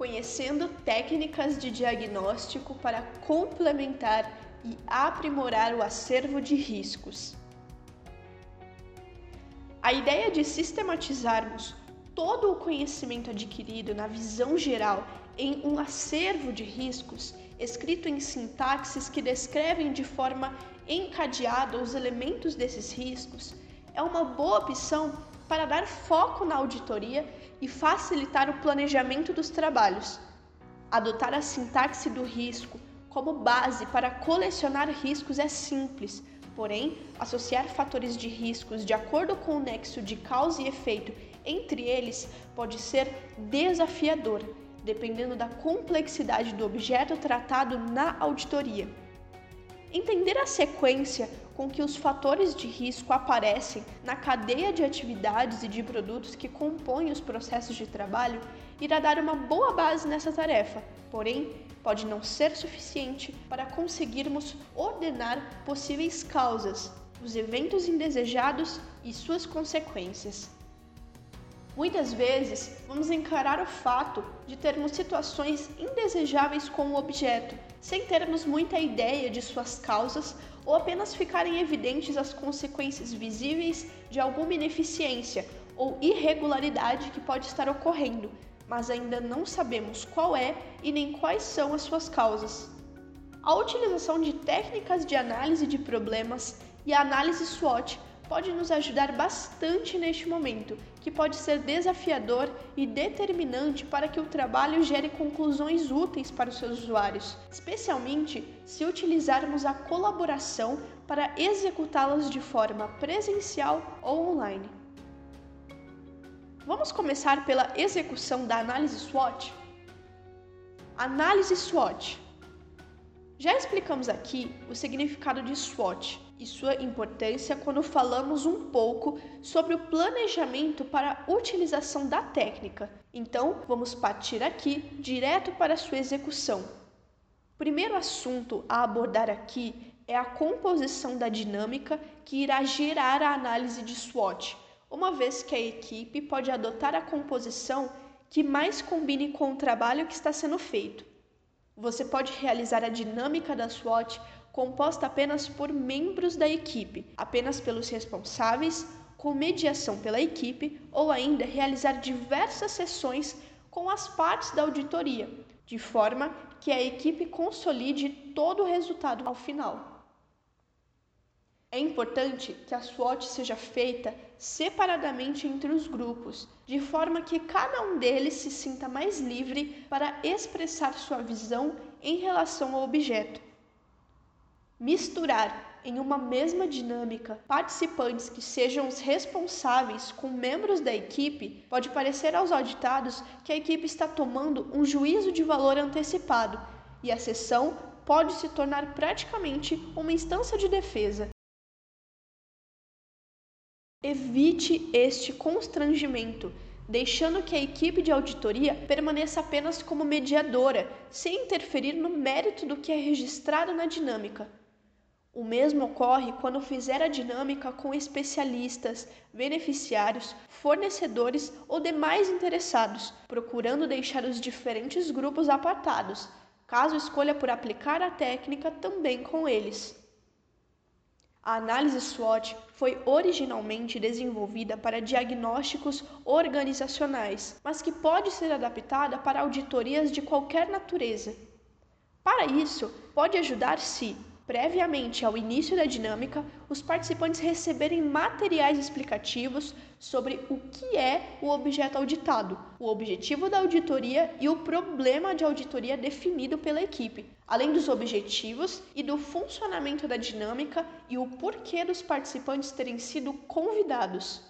conhecendo técnicas de diagnóstico para complementar e aprimorar o acervo de riscos. A ideia de sistematizarmos todo o conhecimento adquirido na visão geral em um acervo de riscos, escrito em sintaxes que descrevem de forma encadeada os elementos desses riscos, é uma boa opção para dar foco na auditoria e facilitar o planejamento dos trabalhos. Adotar a sintaxe do risco como base para colecionar riscos é simples, porém, associar fatores de riscos de acordo com o nexo de causa e efeito entre eles pode ser desafiador, dependendo da complexidade do objeto tratado na auditoria. Entender a sequência com que os fatores de risco aparecem na cadeia de atividades e de produtos que compõem os processos de trabalho irá dar uma boa base nessa tarefa, porém, pode não ser suficiente para conseguirmos ordenar possíveis causas, os eventos indesejados e suas consequências. Muitas vezes, vamos encarar o fato de termos situações indesejáveis com o objeto, sem termos muita ideia de suas causas ou apenas ficarem evidentes as consequências visíveis de alguma ineficiência ou irregularidade que pode estar ocorrendo, mas ainda não sabemos qual é e nem quais são as suas causas. A utilização de técnicas de análise de problemas e a análise SWOT pode nos ajudar bastante neste momento, que pode ser desafiador e determinante para que o trabalho gere conclusões úteis para os seus usuários, especialmente se utilizarmos a colaboração para executá-las de forma presencial ou online. Vamos começar pela execução da análise SWOT? Análise SWOT. Já explicamos aqui o significado de SWOT e sua importância quando falamos um pouco sobre o planejamento para a utilização da técnica. Então, vamos partir aqui direto para sua execução. O primeiro assunto a abordar aqui é a composição da dinâmica que irá gerar a análise de SWOT, uma vez que a equipe pode adotar a composição que mais combine com o trabalho que está sendo feito. Você pode realizar a dinâmica da SWOT composta apenas por membros da equipe, apenas pelos responsáveis, com mediação pela equipe ou ainda realizar diversas sessões com as partes da auditoria, de forma que a equipe consolide todo o resultado ao final. É importante que a SWOT seja feita separadamente entre os grupos, de forma que cada um deles se sinta mais livre para expressar sua visão em relação ao objeto misturar em uma mesma dinâmica participantes que sejam os responsáveis com membros da equipe, pode parecer aos auditados que a equipe está tomando um juízo de valor antecipado e a sessão pode se tornar praticamente uma instância de defesa. Evite este constrangimento, deixando que a equipe de auditoria permaneça apenas como mediadora, sem interferir no mérito do que é registrado na dinâmica. O mesmo ocorre quando fizer a dinâmica com especialistas, beneficiários, fornecedores ou demais interessados, procurando deixar os diferentes grupos apartados, caso escolha por aplicar a técnica também com eles. A análise SWOT foi originalmente desenvolvida para diagnósticos organizacionais, mas que pode ser adaptada para auditorias de qualquer natureza. Para isso, pode ajudar se previamente ao início da dinâmica, os participantes receberem materiais explicativos sobre o que é o objeto auditado, o objetivo da auditoria e o problema de auditoria definido pela equipe, além dos objetivos e do funcionamento da dinâmica e o porquê dos participantes terem sido convidados.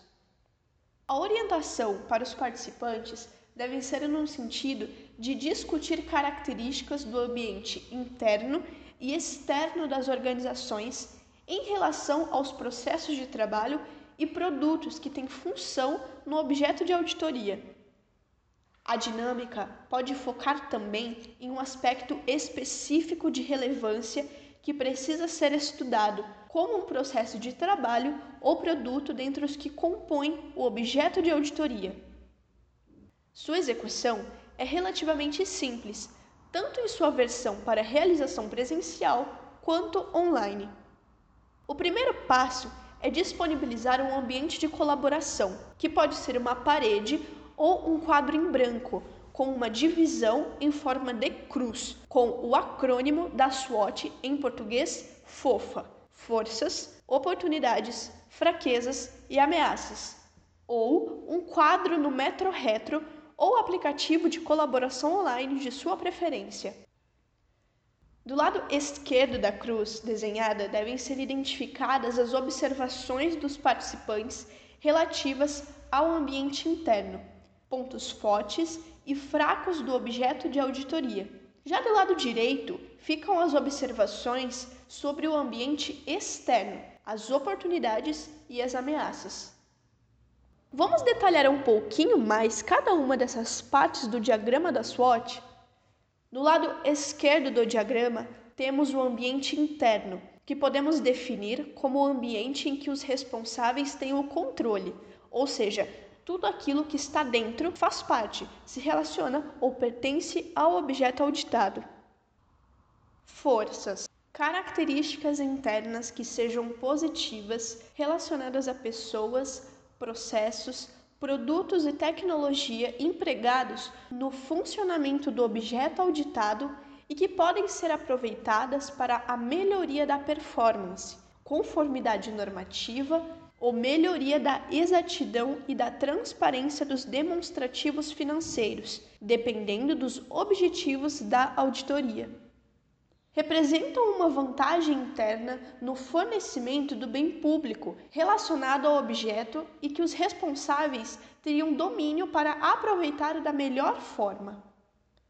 A orientação para os participantes deve ser no sentido de discutir características do ambiente interno e externo das organizações em relação aos processos de trabalho e produtos que têm função no objeto de auditoria. A dinâmica pode focar também em um aspecto específico de relevância que precisa ser estudado, como um processo de trabalho ou produto dentre os que compõem o objeto de auditoria. Sua execução é relativamente simples, tanto em sua versão para realização presencial quanto online. O primeiro passo é disponibilizar um ambiente de colaboração, que pode ser uma parede ou um quadro em branco, com uma divisão em forma de cruz, com o acrônimo da SWOT em português FOFA: Forças, Oportunidades, Fraquezas e Ameaças. Ou um quadro no Metro Retro ou aplicativo de colaboração online de sua preferência. Do lado esquerdo da cruz desenhada devem ser identificadas as observações dos participantes relativas ao ambiente interno, pontos fortes e fracos do objeto de auditoria. Já do lado direito ficam as observações sobre o ambiente externo, as oportunidades e as ameaças. Vamos detalhar um pouquinho mais cada uma dessas partes do diagrama da SWOT? No lado esquerdo do diagrama, temos o ambiente interno, que podemos definir como o ambiente em que os responsáveis têm o controle, ou seja, tudo aquilo que está dentro faz parte, se relaciona ou pertence ao objeto auditado. Forças. Características internas que sejam positivas relacionadas a pessoas, processos, produtos e tecnologia empregados no funcionamento do objeto auditado e que podem ser aproveitadas para a melhoria da performance, conformidade normativa, ou melhoria da exatidão e da transparência dos demonstrativos financeiros, dependendo dos objetivos da auditoria. Representam uma vantagem interna no fornecimento do bem público relacionado ao objeto e que os responsáveis teriam domínio para aproveitar da melhor forma.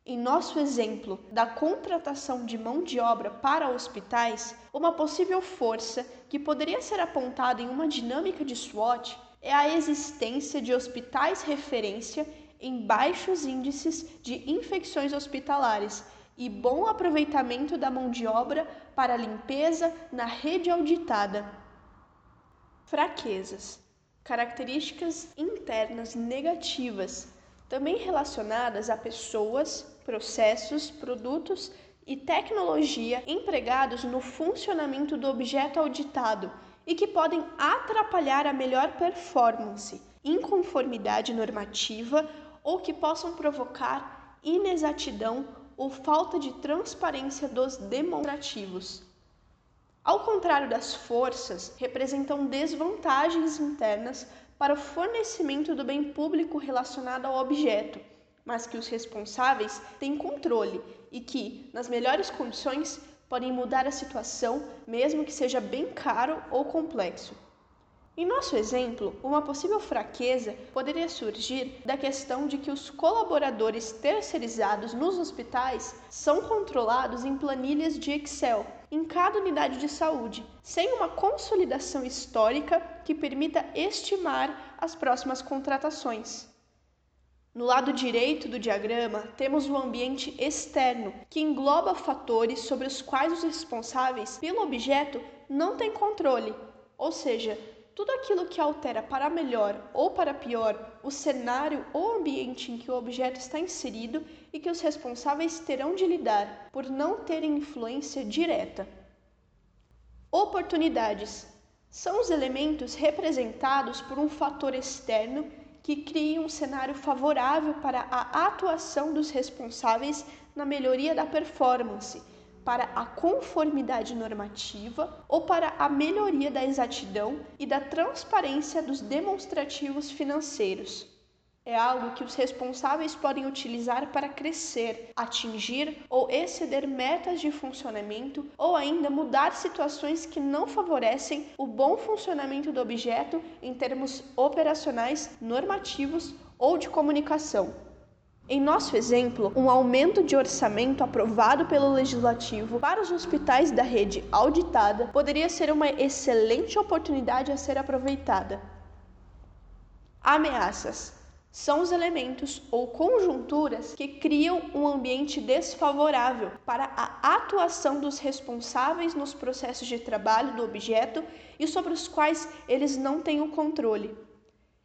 Em nosso exemplo da contratação de mão de obra para hospitais, uma possível força que poderia ser apontada em uma dinâmica de SWOT é a existência de hospitais referência em baixos índices de infecções hospitalares e bom aproveitamento da mão de obra para limpeza na rede auditada. Fraquezas características internas negativas também relacionadas a pessoas, processos, produtos e tecnologia empregados no funcionamento do objeto auditado e que podem atrapalhar a melhor performance, inconformidade normativa ou que possam provocar inexatidão ou falta de transparência dos demonstrativos. Ao contrário das forças, representam desvantagens internas para o fornecimento do bem público relacionado ao objeto, mas que os responsáveis têm controle e que, nas melhores condições, podem mudar a situação, mesmo que seja bem caro ou complexo. Em nosso exemplo, uma possível fraqueza poderia surgir da questão de que os colaboradores terceirizados nos hospitais são controlados em planilhas de Excel em cada unidade de saúde, sem uma consolidação histórica que permita estimar as próximas contratações. No lado direito do diagrama, temos o ambiente externo, que engloba fatores sobre os quais os responsáveis pelo objeto não têm controle, ou seja, tudo aquilo que altera para melhor ou para pior o cenário ou ambiente em que o objeto está inserido e que os responsáveis terão de lidar por não terem influência direta. Oportunidades são os elementos representados por um fator externo que cria um cenário favorável para a atuação dos responsáveis na melhoria da performance para a conformidade normativa ou para a melhoria da exatidão e da transparência dos demonstrativos financeiros. É algo que os responsáveis podem utilizar para crescer, atingir ou exceder metas de funcionamento ou ainda mudar situações que não favorecem o bom funcionamento do objeto em termos operacionais, normativos ou de comunicação. Em nosso exemplo, um aumento de orçamento aprovado pelo legislativo para os hospitais da rede auditada poderia ser uma excelente oportunidade a ser aproveitada. Ameaças são os elementos ou conjunturas que criam um ambiente desfavorável para a atuação dos responsáveis nos processos de trabalho do objeto e sobre os quais eles não têm o controle.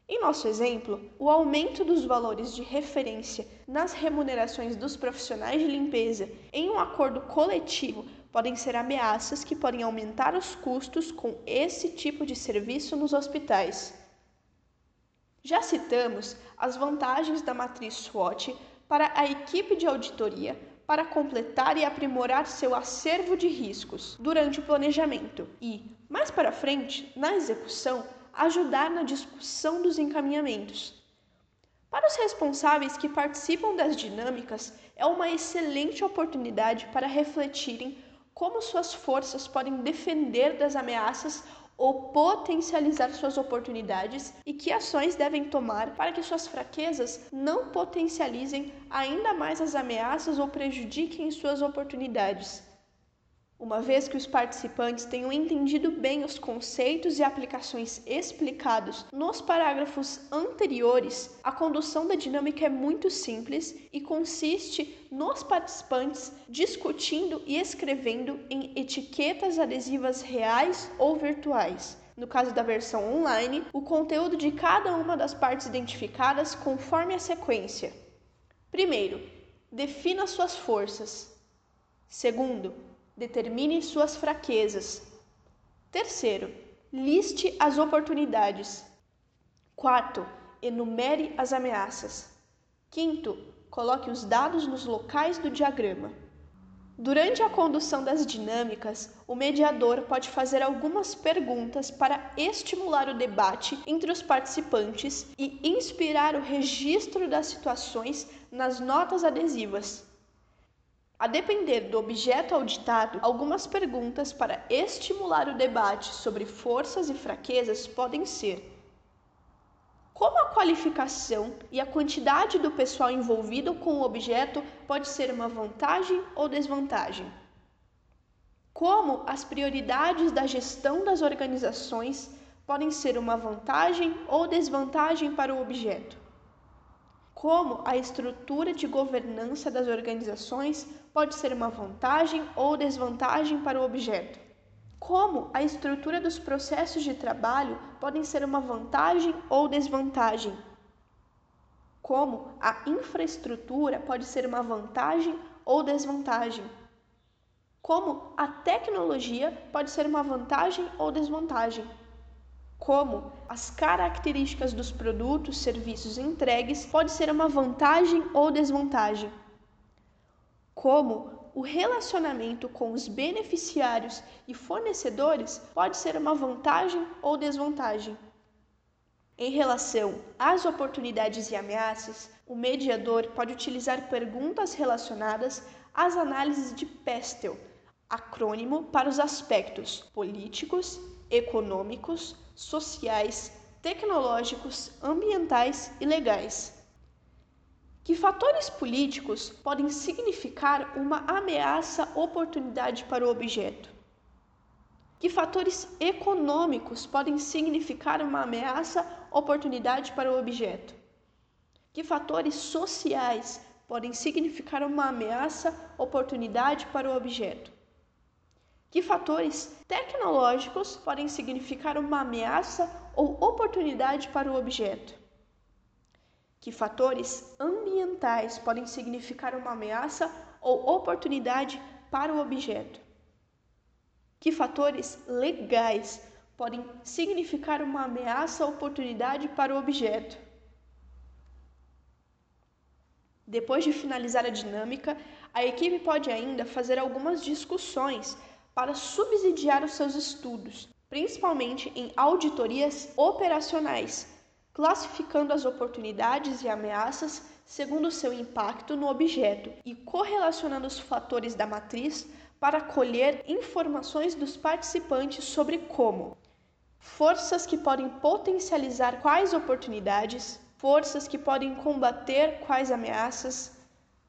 Em nosso exemplo, o aumento dos valores de referência nas remunerações dos profissionais de limpeza em um acordo coletivo podem ser ameaças que podem aumentar os custos com esse tipo de serviço nos hospitais. Já citamos as vantagens da matriz SWOT para a equipe de auditoria para completar e aprimorar seu acervo de riscos durante o planejamento e, mais para frente, na execução, ajudar na discussão dos encaminhamentos. Para os responsáveis que participam das dinâmicas, é uma excelente oportunidade para refletirem como suas forças podem defender das ameaças ou potencializar suas oportunidades e que ações devem tomar para que suas fraquezas não potencializem ainda mais as ameaças ou prejudiquem suas oportunidades. Uma vez que os participantes tenham entendido bem os conceitos e aplicações explicados nos parágrafos anteriores, a condução da dinâmica é muito simples e consiste nos participantes discutindo e escrevendo em etiquetas adesivas reais ou virtuais. No caso da versão online, o conteúdo de cada uma das partes identificadas conforme a sequência. Primeiro, defina suas forças. Segundo, Determine suas fraquezas. Terceiro, liste as oportunidades. Quarto, enumere as ameaças. Quinto, coloque os dados nos locais do diagrama. Durante a condução das dinâmicas, o mediador pode fazer algumas perguntas para estimular o debate entre os participantes e inspirar o registro das situações nas notas adesivas. A depender do objeto auditado, algumas perguntas para estimular o debate sobre forças e fraquezas podem ser: Como a qualificação e a quantidade do pessoal envolvido com o objeto pode ser uma vantagem ou desvantagem? Como as prioridades da gestão das organizações podem ser uma vantagem ou desvantagem para o objeto? como a estrutura de governança das organizações pode ser uma vantagem ou desvantagem para o objeto. Como a estrutura dos processos de trabalho podem ser uma vantagem ou desvantagem. Como a infraestrutura pode ser uma vantagem ou desvantagem. Como a tecnologia pode ser uma vantagem ou desvantagem como as características dos produtos, serviços entregues pode ser uma vantagem ou desvantagem. Como o relacionamento com os beneficiários e fornecedores pode ser uma vantagem ou desvantagem. Em relação às oportunidades e ameaças, o mediador pode utilizar perguntas relacionadas às análises de Pestel, acrônimo para os aspectos políticos, econômicos, sociais, tecnológicos, ambientais e legais. Que fatores políticos podem significar uma ameaça oportunidade para o objeto? Que fatores econômicos podem significar uma ameaça oportunidade para o objeto? Que fatores sociais podem significar uma ameaça oportunidade para o objeto? Que fatores tecnológicos podem significar uma ameaça ou oportunidade para o objeto? Que fatores ambientais podem significar uma ameaça ou oportunidade para o objeto? Que fatores legais podem significar uma ameaça ou oportunidade para o objeto? Depois de finalizar a dinâmica, a equipe pode ainda fazer algumas discussões para subsidiar os seus estudos, principalmente em auditorias operacionais, classificando as oportunidades e ameaças segundo seu impacto no objeto e correlacionando os fatores da matriz para colher informações dos participantes sobre como forças que podem potencializar quais oportunidades, forças que podem combater quais ameaças,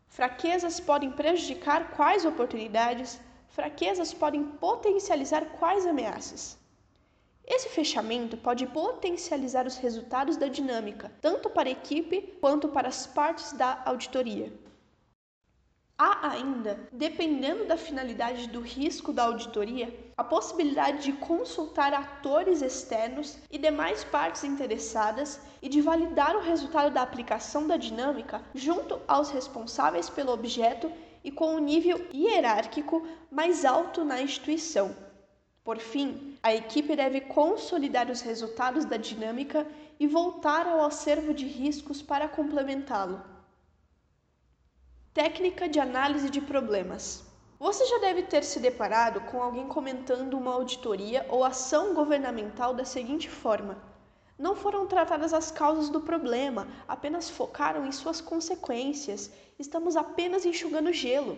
fraquezas podem prejudicar quais oportunidades, fraquezas podem potencializar quais ameaças? Esse fechamento pode potencializar os resultados da dinâmica, tanto para a equipe quanto para as partes da auditoria. Há ainda, dependendo da finalidade do risco da auditoria, a possibilidade de consultar atores externos e demais partes interessadas e de validar o resultado da aplicação da dinâmica junto aos responsáveis pelo objeto e com um nível hierárquico mais alto na instituição. Por fim, a equipe deve consolidar os resultados da dinâmica e voltar ao acervo de riscos para complementá-lo. Técnica de análise de problemas. Você já deve ter se deparado com alguém comentando uma auditoria ou ação governamental da seguinte forma: não foram tratadas as causas do problema, apenas focaram em suas consequências. Estamos apenas enxugando gelo.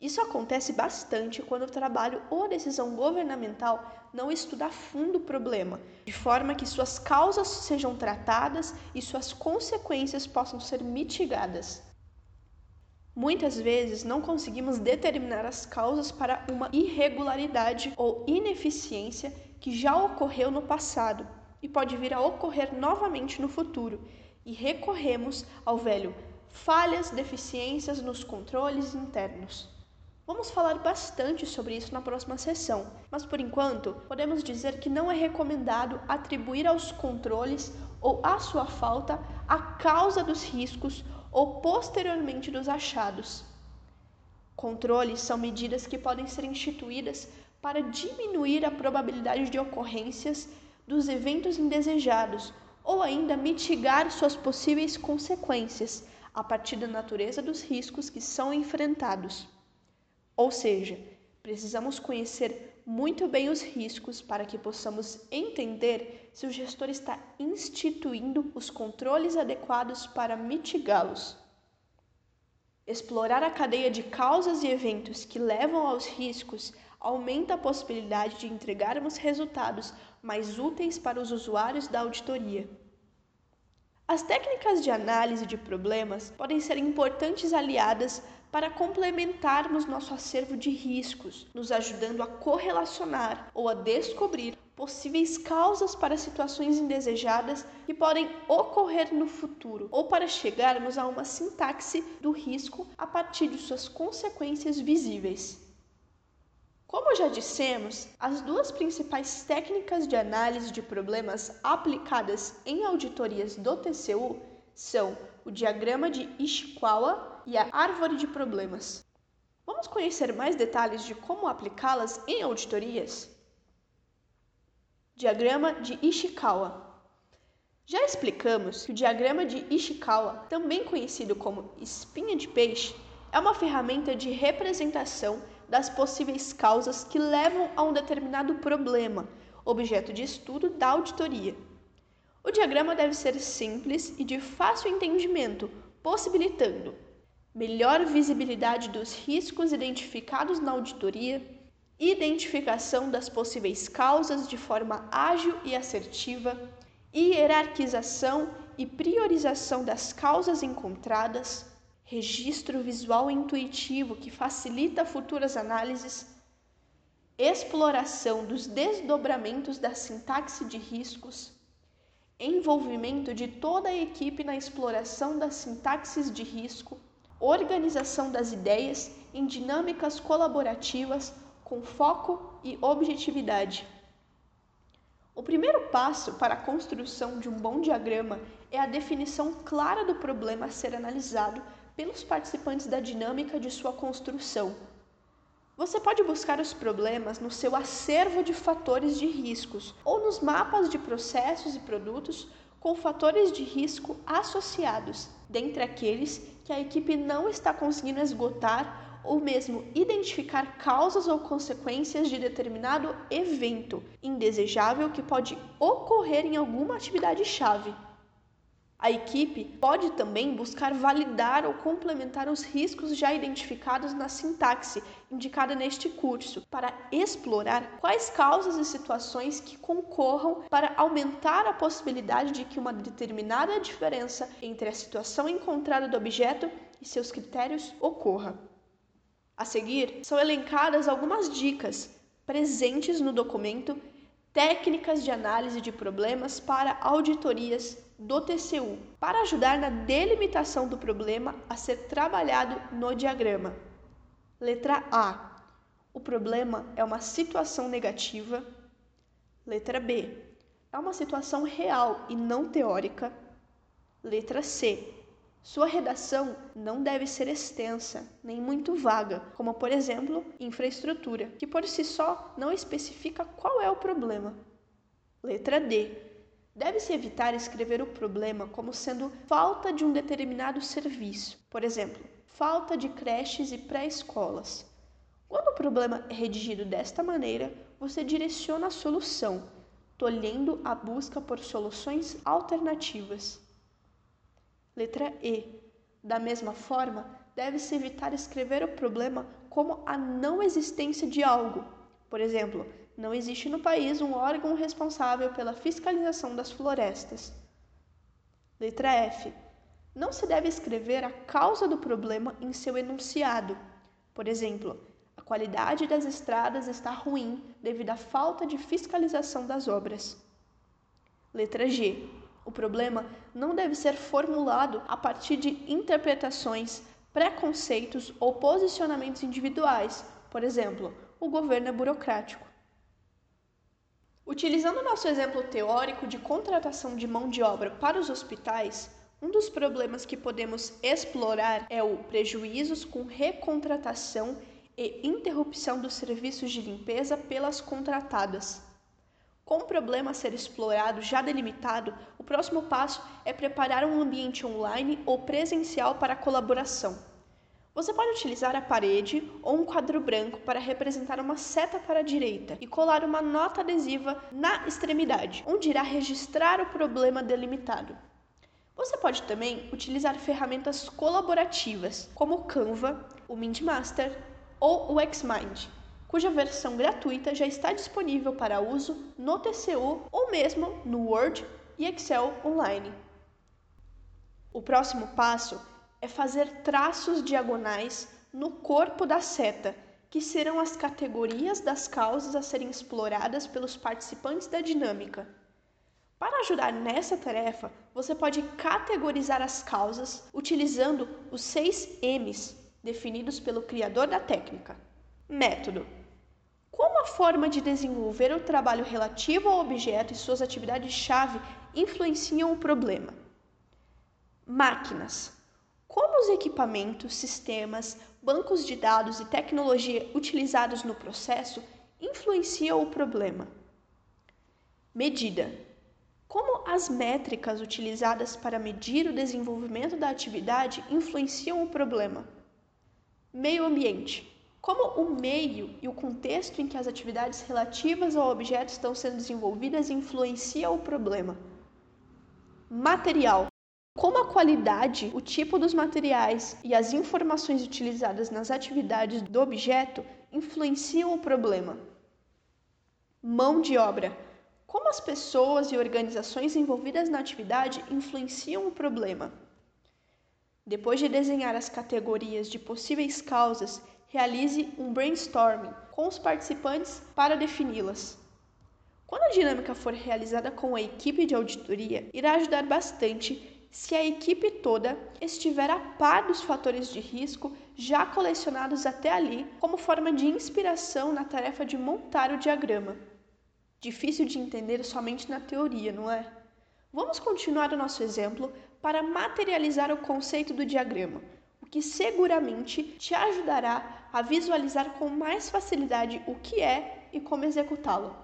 Isso acontece bastante quando o trabalho ou a decisão governamental não estuda a fundo o problema, de forma que suas causas sejam tratadas e suas consequências possam ser mitigadas. Muitas vezes não conseguimos determinar as causas para uma irregularidade ou ineficiência que já ocorreu no passado e pode vir a ocorrer novamente no futuro, e recorremos ao velho falhas, deficiências nos controles internos. Vamos falar bastante sobre isso na próxima sessão, mas por enquanto podemos dizer que não é recomendado atribuir aos controles ou à sua falta a causa dos riscos ou posteriormente dos achados. Controles são medidas que podem ser instituídas para diminuir a probabilidade de ocorrências dos eventos indesejados ou ainda mitigar suas possíveis consequências a partir da natureza dos riscos que são enfrentados. Ou seja, precisamos conhecer muito bem os riscos para que possamos entender se o gestor está instituindo os controles adequados para mitigá-los. Explorar a cadeia de causas e eventos que levam aos riscos aumenta a possibilidade de entregarmos resultados mais úteis para os usuários da auditoria. As técnicas de análise de problemas podem ser importantes aliadas para complementarmos nosso acervo de riscos, nos ajudando a correlacionar ou a descobrir possíveis causas para situações indesejadas que podem ocorrer no futuro, ou para chegarmos a uma sintaxe do risco a partir de suas consequências visíveis. Como já dissemos, as duas principais técnicas de análise de problemas aplicadas em auditorias do TCU são o diagrama de Ishikawa e a árvore de problemas. Vamos conhecer mais detalhes de como aplicá-las em auditorias? Diagrama de Ishikawa. Já explicamos que o diagrama de Ishikawa, também conhecido como espinha de peixe, é uma ferramenta de representação das possíveis causas que levam a um determinado problema, objeto de estudo da auditoria. O diagrama deve ser simples e de fácil entendimento, possibilitando melhor visibilidade dos riscos identificados na auditoria, identificação das possíveis causas de forma ágil e assertiva, hierarquização e priorização das causas encontradas, registro visual intuitivo que facilita futuras análises, exploração dos desdobramentos da sintaxe de riscos, envolvimento de toda a equipe na exploração das sintaxes de risco, organização das ideias em dinâmicas colaborativas com foco e objetividade. O primeiro passo para a construção de um bom diagrama é a definição clara do problema a ser analisado pelos participantes da dinâmica de sua construção. Você pode buscar os problemas no seu acervo de fatores de riscos ou nos mapas de processos e produtos com fatores de risco associados, dentre aqueles que a equipe não está conseguindo esgotar ou mesmo identificar causas ou consequências de determinado evento indesejável que pode ocorrer em alguma atividade-chave. A equipe pode também buscar validar ou complementar os riscos já identificados na sintaxe indicada neste curso, para explorar quais causas e situações que concorram para aumentar a possibilidade de que uma determinada diferença entre a situação encontrada do objeto e seus critérios ocorra. A seguir, são elencadas algumas dicas presentes no documento técnicas de análise de problemas para auditorias do TCU, para ajudar na delimitação do problema a ser trabalhado no diagrama. Letra A. O problema é uma situação negativa. Letra B. É uma situação real e não teórica. Letra C. Sua redação não deve ser extensa, nem muito vaga, como por exemplo, infraestrutura, que por si só não especifica qual é o problema. Letra D. Deve-se evitar escrever o problema como sendo falta de um determinado serviço, por exemplo, falta de creches e pré-escolas. Quando o problema é redigido desta maneira, você direciona a solução, tolhendo a busca por soluções alternativas. Letra E. Da mesma forma, deve-se evitar escrever o problema como a não existência de algo. Por exemplo, não existe no país um órgão responsável pela fiscalização das florestas. Letra F. Não se deve escrever a causa do problema em seu enunciado. Por exemplo, a qualidade das estradas está ruim devido à falta de fiscalização das obras. Letra G. O problema não deve ser formulado a partir de interpretações, preconceitos ou posicionamentos individuais. Por exemplo, o governo é burocrático. Utilizando nosso exemplo teórico de contratação de mão de obra para os hospitais, um dos problemas que podemos explorar é o prejuízos com recontratação e interrupção dos serviços de limpeza pelas contratadas. Com o problema a ser explorado já delimitado, o próximo passo é preparar um ambiente online ou presencial para colaboração. Você pode utilizar a parede ou um quadro branco para representar uma seta para a direita e colar uma nota adesiva na extremidade, onde irá registrar o problema delimitado. Você pode também utilizar ferramentas colaborativas, como o Canva, o MindMaster ou o Xmind cuja versão gratuita já está disponível para uso no TCU ou mesmo no Word e Excel online. O próximo passo é fazer traços diagonais no corpo da seta, que serão as categorias das causas a serem exploradas pelos participantes da dinâmica. Para ajudar nessa tarefa, você pode categorizar as causas utilizando os seis M's definidos pelo criador da técnica. Método: como a forma de desenvolver o trabalho relativo ao objeto e suas atividades-chave influenciam o problema? Máquinas. Como os equipamentos, sistemas, bancos de dados e tecnologia utilizados no processo influenciam o problema? Medida. Como as métricas utilizadas para medir o desenvolvimento da atividade influenciam o problema? Meio ambiente. Como o meio e o contexto em que as atividades relativas ao objeto estão sendo desenvolvidas influencia o problema. Material. Como a qualidade, o tipo dos materiais e as informações utilizadas nas atividades do objeto influenciam o problema. Mão de obra. Como as pessoas e organizações envolvidas na atividade influenciam o problema. Depois de desenhar as categorias de possíveis causas realize um brainstorming com os participantes para defini-las. Quando a dinâmica for realizada com a equipe de auditoria, irá ajudar bastante se a equipe toda estiver a par dos fatores de risco já colecionados até ali, como forma de inspiração na tarefa de montar o diagrama. Difícil de entender somente na teoria, não é? Vamos continuar o nosso exemplo para materializar o conceito do diagrama, que seguramente te ajudará a visualizar com mais facilidade o que é e como executá-lo.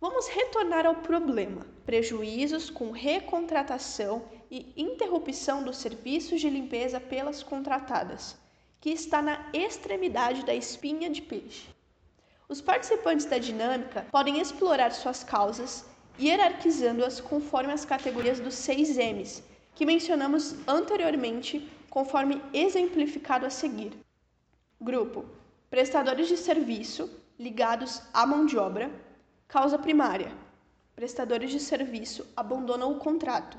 Vamos retornar ao problema: prejuízos com recontratação e interrupção dos serviços de limpeza pelas contratadas, que está na extremidade da espinha de peixe. Os participantes da dinâmica podem explorar suas causas, hierarquizando-as conforme as categorias dos seis M's, que mencionamos anteriormente conforme exemplificado a seguir. Grupo: prestadores de serviço ligados à mão de obra. Causa primária: prestadores de serviço abandonam o contrato.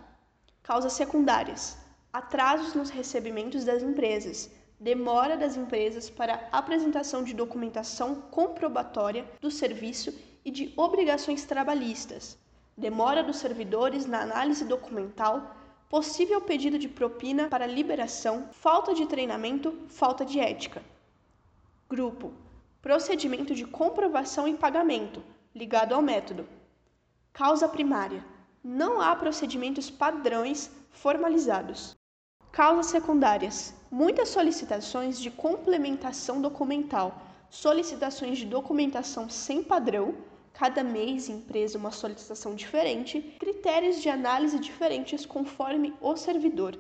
Causas secundárias: atrasos nos recebimentos das empresas, demora das empresas para apresentação de documentação comprobatória do serviço e de obrigações trabalhistas, demora dos servidores na análise documental, possível pedido de propina para liberação, falta de treinamento, falta de ética. Grupo: procedimento de comprovação e pagamento, ligado ao método. Causa primária: não há procedimentos padrões formalizados. Causas secundárias: muitas solicitações de complementação documental, solicitações de documentação sem padrão, cada mês empresa uma solicitação diferente, critérios de análise diferentes conforme o servidor.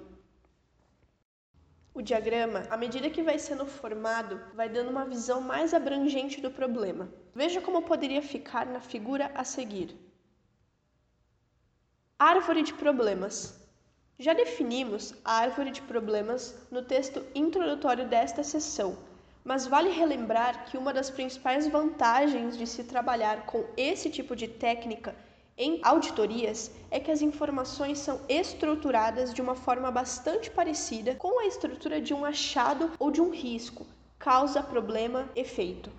O diagrama, à medida que vai sendo formado, vai dando uma visão mais abrangente do problema. Veja como poderia ficar na figura a seguir. Árvore de problemas. Já definimos a árvore de problemas no texto introdutório desta sessão, mas vale relembrar que uma das principais vantagens de se trabalhar com esse tipo de técnica em auditorias é que as informações são estruturadas de uma forma bastante parecida com a estrutura de um achado ou de um risco, causa, problema, efeito.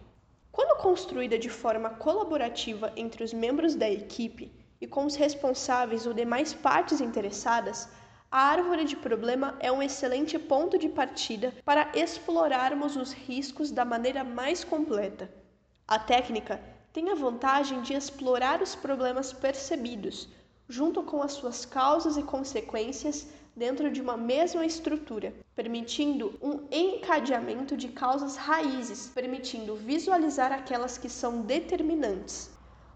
Quando construída de forma colaborativa entre os membros da equipe e com os responsáveis ou demais partes interessadas, a árvore de problema é um excelente ponto de partida para explorarmos os riscos da maneira mais completa. A técnica tem a vantagem de explorar os problemas percebidos, junto com as suas causas e consequências dentro de uma mesma estrutura, permitindo um encadeamento de causas raízes, permitindo visualizar aquelas que são determinantes.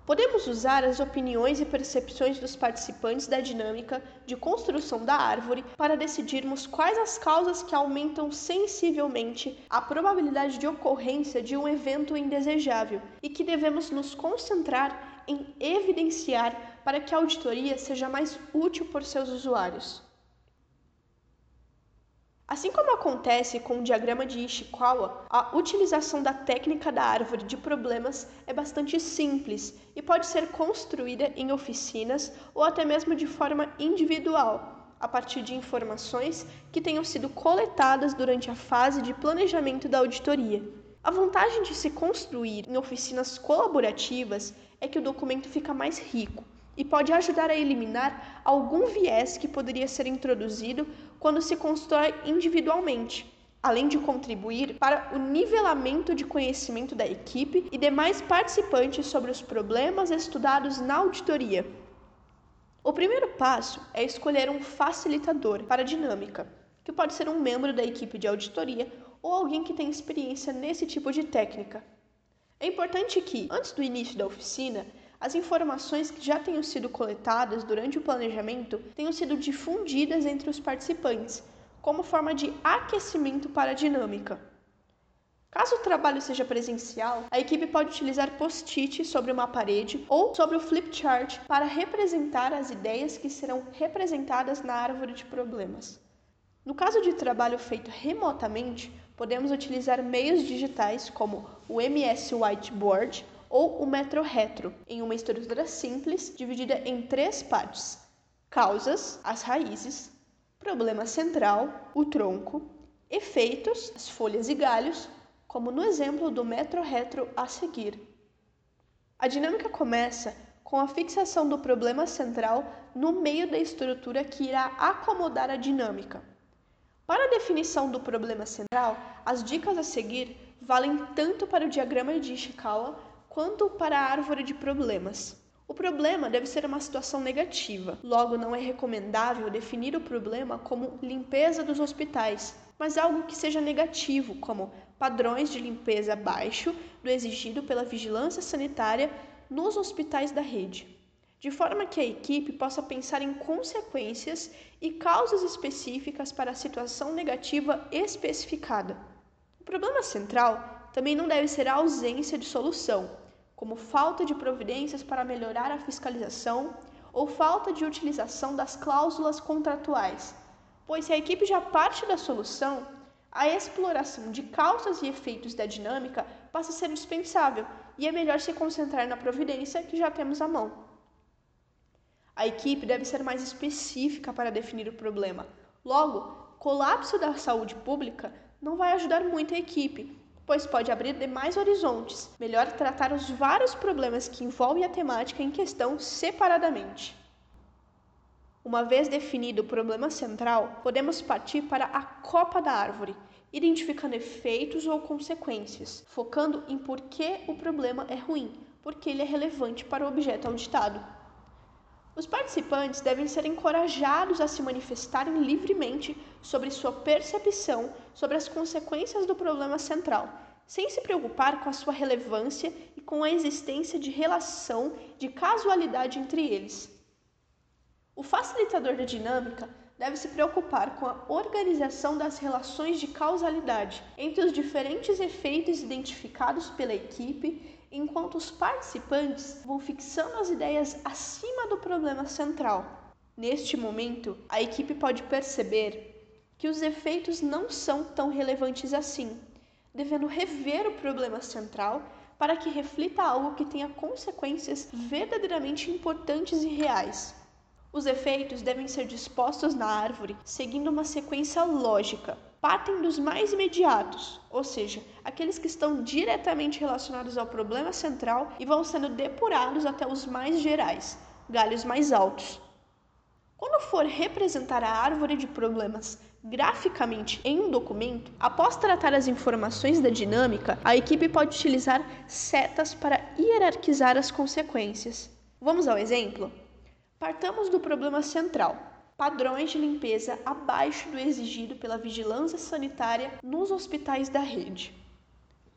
Podemos usar as opiniões e percepções dos participantes da dinâmica de construção da árvore para decidirmos quais as causas que aumentam sensivelmente a probabilidade de ocorrência de um evento indesejável e que devemos nos concentrar em evidenciar para que a auditoria seja mais útil por seus usuários. Assim como acontece com o diagrama de Ishikawa, a utilização da técnica da árvore de problemas é bastante simples e pode ser construída em oficinas ou até mesmo de forma individual, a partir de informações que tenham sido coletadas durante a fase de planejamento da auditoria. A vantagem de se construir em oficinas colaborativas é que o documento fica mais rico e pode ajudar a eliminar algum viés que poderia ser introduzido quando se constrói individualmente, além de contribuir para o nivelamento de conhecimento da equipe e demais participantes sobre os problemas estudados na auditoria. O primeiro passo é escolher um facilitador para a dinâmica, que pode ser um membro da equipe de auditoria ou alguém que tem experiência nesse tipo de técnica. É importante que, antes do início da oficina, as informações que já tenham sido coletadas durante o planejamento tenham sido difundidas entre os participantes, como forma de aquecimento para a dinâmica. Caso o trabalho seja presencial, a equipe pode utilizar post-it sobre uma parede ou sobre o flip chart para representar as ideias que serão representadas na árvore de problemas. No caso de trabalho feito remotamente, podemos utilizar meios digitais como o MS Whiteboard ou o metro retro, em uma estrutura simples dividida em três partes: causas, as raízes, problema central, o tronco, efeitos, as folhas e galhos, como no exemplo do metro retro a seguir. A dinâmica começa com a fixação do problema central no meio da estrutura que irá acomodar a dinâmica. Para a definição do problema central, as dicas a seguir valem tanto para o diagrama de Ishikawa quanto para a árvore de problemas. O problema deve ser uma situação negativa, logo, não é recomendável definir o problema como limpeza dos hospitais, mas algo que seja negativo, como padrões de limpeza abaixo do exigido pela vigilância sanitária nos hospitais da rede, de forma que a equipe possa pensar em consequências e causas específicas para a situação negativa especificada. O problema central também não deve ser a ausência de solução, como falta de providências para melhorar a fiscalização ou falta de utilização das cláusulas contratuais, pois se a equipe já parte da solução, a exploração de causas e efeitos da dinâmica passa a ser dispensável e é melhor se concentrar na providência que já temos à mão. A equipe deve ser mais específica para definir o problema. Logo, colapso da saúde pública não vai ajudar muito a equipe, pois pode abrir demais horizontes. Melhor tratar os vários problemas que envolvem a temática em questão separadamente. Uma vez definido o problema central, podemos partir para a copa da árvore, identificando efeitos ou consequências, focando em por que o problema é ruim, porque ele é relevante para o objeto auditado. Os participantes devem ser encorajados a se manifestarem livremente sobre sua percepção sobre as consequências do problema central, sem se preocupar com a sua relevância e com a existência de relação de casualidade entre eles. O facilitador da dinâmica deve se preocupar com a organização das relações de causalidade entre os diferentes efeitos identificados pela equipe, enquanto os participantes vão fixando as ideias acima do problema central. Neste momento, a equipe pode perceber que os efeitos não são tão relevantes assim, devendo rever o problema central para que reflita algo que tenha consequências verdadeiramente importantes e reais. Os efeitos devem ser dispostos na árvore seguindo uma sequência lógica. Partem dos mais imediatos, ou seja, aqueles que estão diretamente relacionados ao problema central e vão sendo depurados até os mais gerais, galhos mais altos. Quando for representar a árvore de problemas graficamente em um documento, após tratar as informações da dinâmica, a equipe pode utilizar setas para hierarquizar as consequências. Vamos ao exemplo? Partamos do problema central: padrões de limpeza abaixo do exigido pela vigilância sanitária nos hospitais da rede.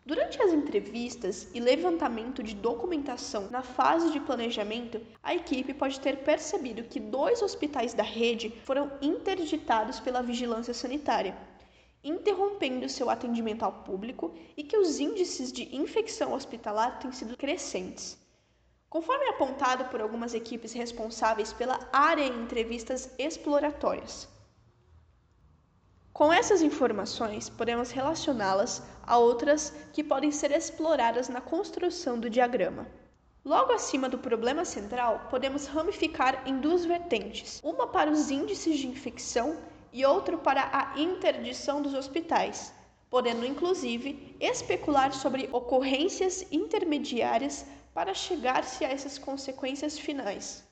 Durante as entrevistas e levantamento de documentação na fase de planejamento, a equipe pode ter percebido que dois hospitais da rede foram interditados pela vigilância sanitária, interrompendo seu atendimento ao público e que os índices de infecção hospitalar têm sido crescentes. Conforme apontado por algumas equipes responsáveis pela área em entrevistas exploratórias. Com essas informações, podemos relacioná-las a outras que podem ser exploradas na construção do diagrama. Logo acima do problema central, podemos ramificar em duas vertentes: uma para os índices de infecção e outra para a interdição dos hospitais, podendo inclusive especular sobre ocorrências intermediárias para chegar-se a essas consequências finais.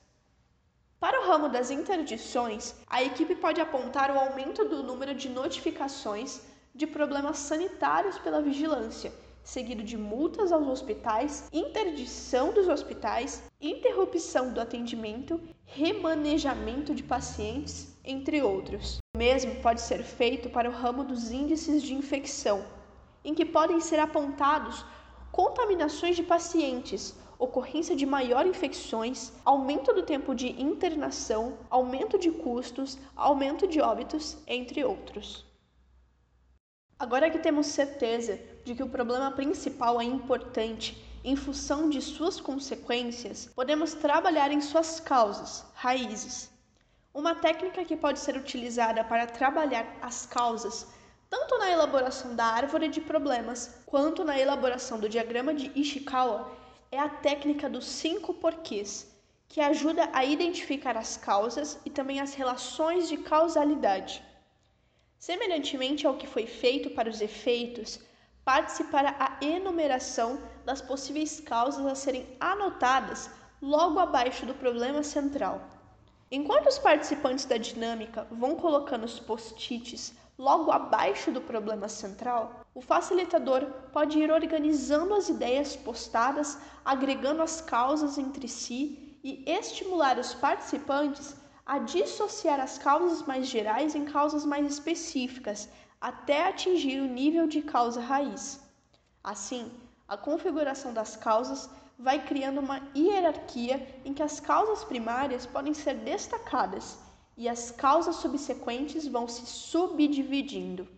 Para o ramo das interdições, a equipe pode apontar o aumento do número de notificações de problemas sanitários pela vigilância, seguido de multas aos hospitais, interdição dos hospitais, interrupção do atendimento, remanejamento de pacientes, entre outros. O mesmo pode ser feito para o ramo dos índices de infecção, em que podem ser apontados contaminações de pacientes, ocorrência de maior infecções, aumento do tempo de internação, aumento de custos, aumento de óbitos, entre outros. Agora que temos certeza de que o problema principal é importante em função de suas consequências, podemos trabalhar em suas causas, raízes. Uma técnica que pode ser utilizada para trabalhar as causas tanto na elaboração da árvore de problemas quanto na elaboração do diagrama de Ishikawa é a técnica dos cinco porquês, que ajuda a identificar as causas e também as relações de causalidade. Semelhantemente ao que foi feito para os efeitos, parte-se para a enumeração das possíveis causas a serem anotadas logo abaixo do problema central. Enquanto os participantes da dinâmica vão colocando os post-its logo abaixo do problema central, o facilitador pode ir organizando as ideias postadas, agregando as causas entre si e estimular os participantes a dissociar as causas mais gerais em causas mais específicas, até atingir o nível de causa raiz. Assim, a configuração das causas vai criando uma hierarquia em que as causas primárias podem ser destacadas e as causas subsequentes vão se subdividindo.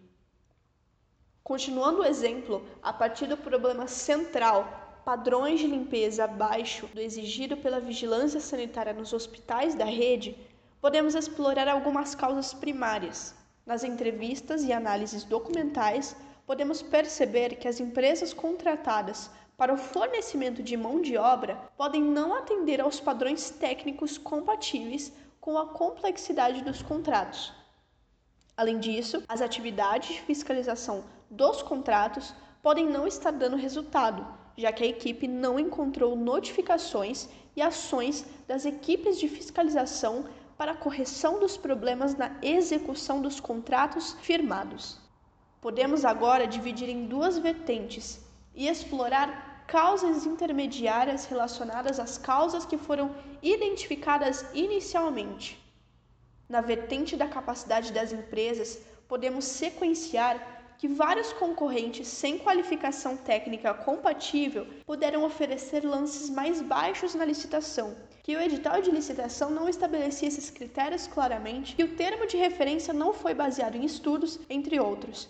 Continuando o exemplo, a partir do problema central, padrões de limpeza abaixo do exigido pela vigilância sanitária nos hospitais da rede, podemos explorar algumas causas primárias. Nas entrevistas e análises documentais, podemos perceber que as empresas contratadas para o fornecimento de mão de obra podem não atender aos padrões técnicos compatíveis com a complexidade dos contratos. Além disso, as atividades de fiscalização dos contratos podem não estar dando resultado, já que a equipe não encontrou notificações e ações das equipes de fiscalização para a correção dos problemas na execução dos contratos firmados. Podemos agora dividir em duas vertentes e explorar causas intermediárias relacionadas às causas que foram identificadas inicialmente. Na vertente da capacidade das empresas, podemos sequenciar que vários concorrentes sem qualificação técnica compatível puderam oferecer lances mais baixos na licitação, que o edital de licitação não estabelecia esses critérios claramente e o termo de referência não foi baseado em estudos, entre outros.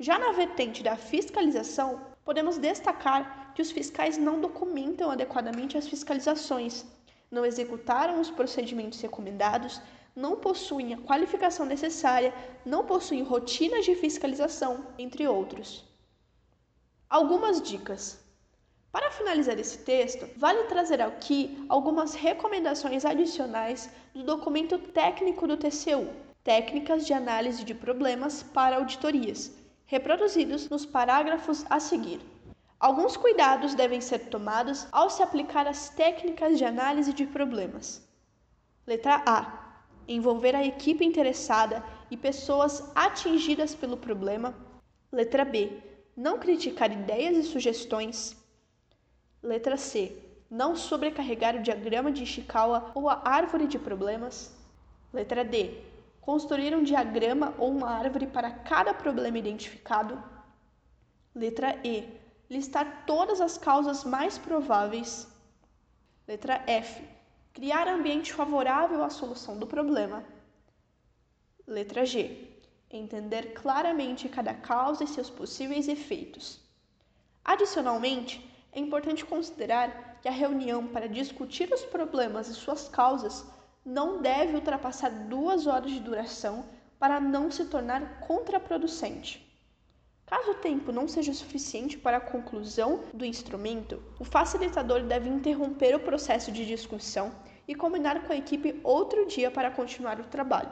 Já na vertente da fiscalização, podemos destacar que os fiscais não documentam adequadamente as fiscalizações, não executaram os procedimentos recomendados, não possuem a qualificação necessária, não possuem rotinas de fiscalização, entre outros. Algumas dicas. Para finalizar esse texto, vale trazer aqui algumas recomendações adicionais do documento técnico do TCU, Técnicas de Análise de Problemas para Auditorias, reproduzidos nos parágrafos a seguir. Alguns cuidados devem ser tomados ao se aplicar as técnicas de análise de problemas. Letra A envolver a equipe interessada e pessoas atingidas pelo problema. Letra B. Não criticar ideias e sugestões. Letra C. Não sobrecarregar o diagrama de Ishikawa ou a árvore de problemas. Letra D. Construir um diagrama ou uma árvore para cada problema identificado. Letra E. Listar todas as causas mais prováveis. Letra F Criar ambiente favorável à solução do problema. Letra G. Entender claramente cada causa e seus possíveis efeitos. Adicionalmente, é importante considerar que a reunião para discutir os problemas e suas causas não deve ultrapassar duas horas de duração para não se tornar contraproducente. Caso o tempo não seja suficiente para a conclusão do instrumento, o facilitador deve interromper o processo de discussão e combinar com a equipe outro dia para continuar o trabalho.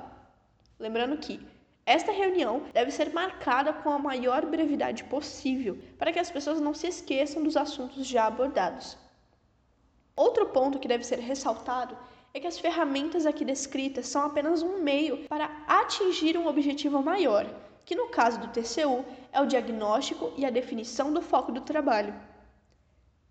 Lembrando que esta reunião deve ser marcada com a maior brevidade possível para que as pessoas não se esqueçam dos assuntos já abordados. Outro ponto que deve ser ressaltado é que as ferramentas aqui descritas são apenas um meio para atingir um objetivo maior, que no caso do TCU é o diagnóstico e a definição do foco do trabalho.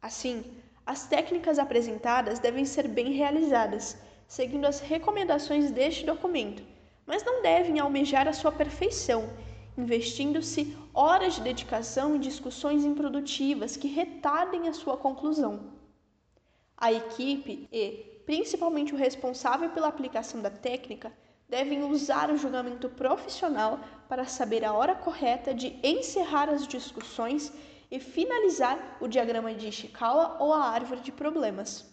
Assim, as técnicas apresentadas devem ser bem realizadas, seguindo as recomendações deste documento, mas não devem almejar a sua perfeição, investindo-se horas de dedicação em discussões improdutivas que retardem a sua conclusão. A equipe e, principalmente o responsável pela aplicação da técnica, devem usar o julgamento profissional para saber a hora correta de encerrar as discussões e finalizar o diagrama de Ishikawa ou a árvore de problemas.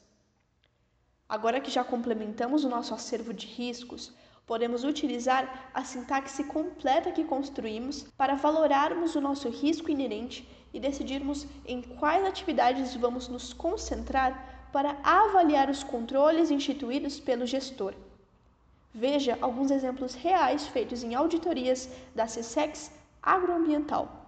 Agora que já complementamos o nosso acervo de riscos, podemos utilizar a sintaxe completa que construímos para valorarmos o nosso risco inerente e decidirmos em quais atividades vamos nos concentrar para avaliar os controles instituídos pelo gestor. Veja alguns exemplos reais feitos em auditorias da CSEX agroambiental.